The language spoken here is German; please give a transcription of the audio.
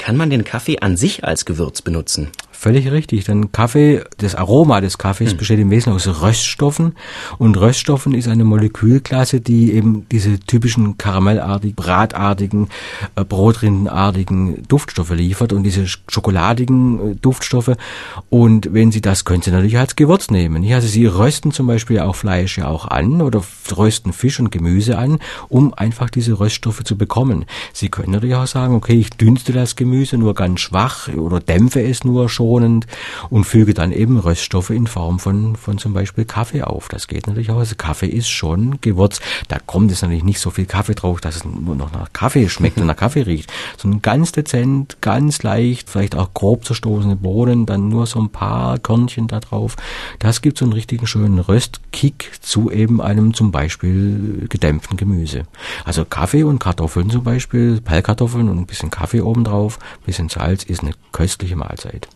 Kann man den Kaffee an sich als Gewürz benutzen? Völlig richtig, denn Kaffee, das Aroma des Kaffees hm. besteht im Wesentlichen aus Röststoffen und Röststoffen ist eine Molekülklasse, die eben diese typischen karamellartigen, bratartigen, äh, brotrindenartigen Duftstoffe liefert und diese schokoladigen äh, Duftstoffe und wenn Sie das, können Sie natürlich als Gewürz nehmen. Also Sie rösten zum Beispiel auch Fleisch ja auch an oder rösten Fisch und Gemüse an, um einfach diese Röststoffe zu bekommen. Sie können natürlich auch sagen, okay, ich dünste das Gemüse nur ganz schwach oder dämpfe es nur schonend und füge dann eben Röststoffe in Form von, von zum Beispiel Kaffee auf. Das geht natürlich auch. Also Kaffee ist schon Gewürz. Da kommt es natürlich nicht so viel Kaffee drauf, dass es nur noch nach Kaffee schmeckt und nach Kaffee riecht, sondern ganz dezent, ganz leicht, vielleicht auch grob zerstoßene Bohnen, dann nur so ein paar Körnchen da drauf. Das gibt so einen richtigen schönen Röstkick zu eben einem zum Beispiel gedämpften Gemüse. Also Kaffee und Kartoffeln zum Beispiel, Pellkartoffeln und ein bisschen Kaffee obendrauf, ein bisschen Salz ist eine köstliche Mahlzeit.